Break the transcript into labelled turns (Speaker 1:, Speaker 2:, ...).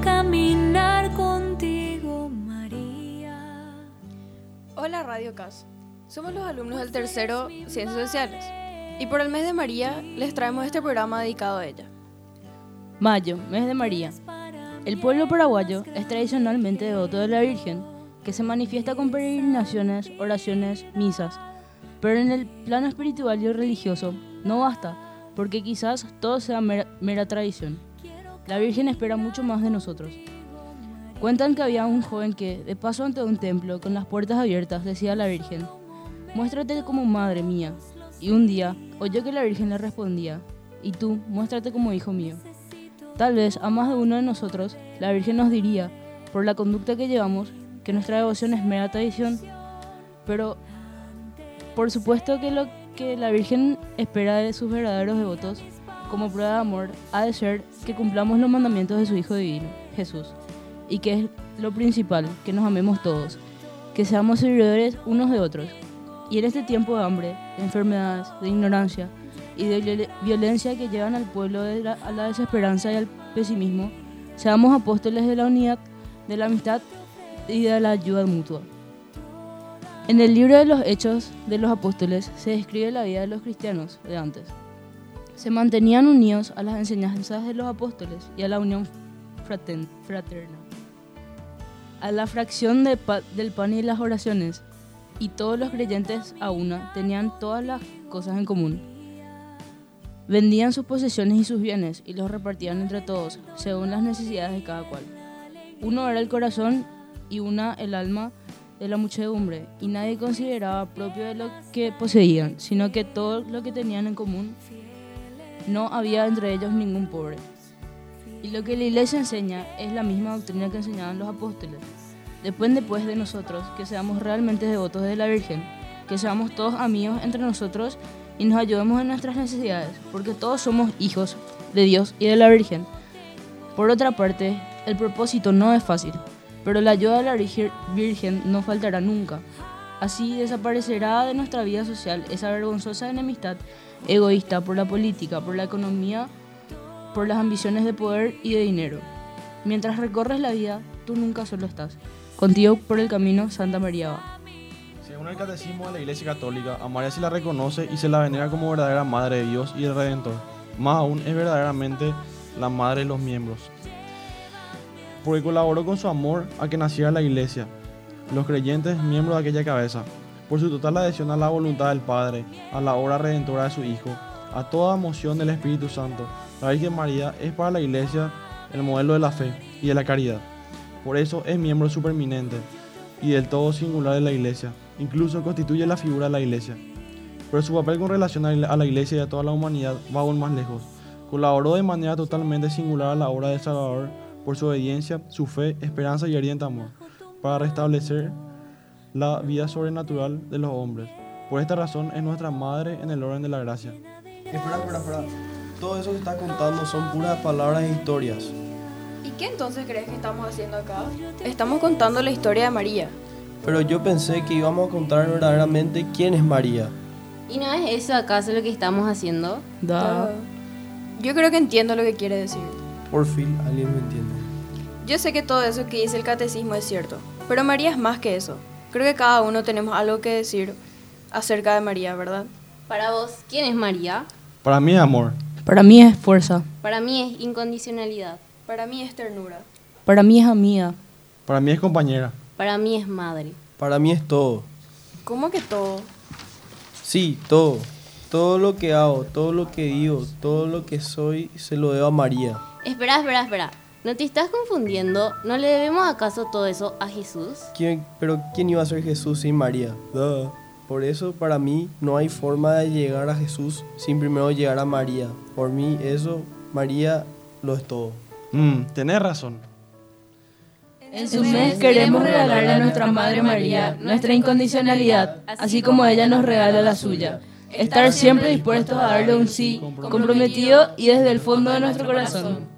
Speaker 1: caminar contigo, María. Hola Radio CAS. Somos los alumnos del tercero Ciencias Sociales. Y por el mes de María les traemos este programa dedicado a ella.
Speaker 2: Mayo, mes de María. El pueblo paraguayo es tradicionalmente devoto de la Virgen, que se manifiesta con peregrinaciones, oraciones, misas. Pero en el plano espiritual y religioso no basta, porque quizás todo sea mera tradición. La Virgen espera mucho más de nosotros. Cuentan que había un joven que, de paso ante un templo, con las puertas abiertas, decía a la Virgen, muéstrate como madre mía. Y un día oyó que la Virgen le respondía, y tú, muéstrate como hijo mío. Tal vez a más de uno de nosotros, la Virgen nos diría, por la conducta que llevamos, que nuestra devoción es mera tradición, pero por supuesto que lo que la Virgen espera de sus verdaderos devotos, como prueba de amor, ha de ser que cumplamos los mandamientos de su Hijo Divino, Jesús y que es lo principal, que nos amemos todos, que seamos servidores unos de otros. Y en este tiempo de hambre, de enfermedades, de ignorancia y de violencia que llevan al pueblo a la desesperanza y al pesimismo, seamos apóstoles de la unidad, de la amistad y de la ayuda mutua. En el libro de los Hechos de los Apóstoles se describe la vida de los cristianos de antes. Se mantenían unidos a las enseñanzas de los apóstoles y a la unión fraterna a la fracción de del pan y las oraciones, y todos los creyentes a una tenían todas las cosas en común. Vendían sus posesiones y sus bienes y los repartían entre todos, según las necesidades de cada cual. Uno era el corazón y una el alma de la muchedumbre, y nadie consideraba propio de lo que poseían, sino que todo lo que tenían en común. No había entre ellos ningún pobre. Y lo que la iglesia enseña es la misma doctrina que enseñaban los apóstoles. Depende pues de nosotros que seamos realmente devotos de la Virgen, que seamos todos amigos entre nosotros y nos ayudemos en nuestras necesidades, porque todos somos hijos de Dios y de la Virgen. Por otra parte, el propósito no es fácil, pero la ayuda de la Virgen no faltará nunca. Así desaparecerá de nuestra vida social esa vergonzosa enemistad egoísta por la política, por la economía, por las ambiciones de poder y de dinero. Mientras recorres la vida, tú nunca solo estás. Contigo por el camino, Santa María va.
Speaker 3: Según el catecismo de la Iglesia Católica, a María se la reconoce y se la venera como verdadera Madre de Dios y el Redentor. Más aún es verdaderamente la Madre de los miembros. Porque colaboró con su amor a que naciera la Iglesia, los creyentes miembros de aquella cabeza, por su total adhesión a la voluntad del Padre, a la obra redentora de su Hijo, a toda moción del Espíritu Santo. La Virgen María es para la Iglesia el modelo de la fe y de la caridad. Por eso es miembro superminente y del todo singular de la Iglesia. Incluso constituye la figura de la Iglesia. Pero su papel con relación a la Iglesia y a toda la humanidad va aún más lejos. Colaboró de manera totalmente singular a la obra del Salvador por su obediencia, su fe, esperanza y ardiente amor, para restablecer la vida sobrenatural de los hombres. Por esta razón es nuestra madre en el orden de la gracia.
Speaker 4: Espera, espera, espera. Todo eso que está contando son puras palabras e historias.
Speaker 1: ¿Y qué entonces crees que estamos haciendo acá? Estamos contando la historia de María.
Speaker 4: Pero yo pensé que íbamos a contar verdaderamente quién es María.
Speaker 5: ¿Y no es eso acaso lo que estamos haciendo?
Speaker 2: Da.
Speaker 1: Yo creo que entiendo lo que quiere decir.
Speaker 4: Por fin alguien me entiende.
Speaker 1: Yo sé que todo eso que dice el catecismo es cierto, pero María es más que eso. Creo que cada uno tenemos algo que decir acerca de María, ¿verdad?
Speaker 5: Para vos, ¿quién es María?
Speaker 3: Para mí es amor.
Speaker 2: Para mí es fuerza.
Speaker 5: Para mí es incondicionalidad.
Speaker 1: Para mí es ternura.
Speaker 2: Para mí es amiga.
Speaker 3: Para mí es compañera.
Speaker 5: Para mí es madre.
Speaker 4: Para mí es todo.
Speaker 1: ¿Cómo que todo?
Speaker 4: Sí, todo. Todo lo que hago, todo lo que digo, todo lo que soy, se lo debo a María.
Speaker 5: Espera, espera, espera. ¿No te estás confundiendo? ¿No le debemos acaso todo eso a Jesús?
Speaker 4: ¿Quién, pero ¿quién iba a ser Jesús sin María? Duh. Por eso para mí no hay forma de llegar a Jesús sin primero llegar a María. Por mí eso, María lo es todo.
Speaker 3: Mm, tenés razón.
Speaker 2: En su mes queremos regalarle a nuestra Madre María nuestra incondicionalidad, así como ella nos regala la suya. Estar siempre dispuestos a darle un sí comprometido y desde el fondo de nuestro corazón.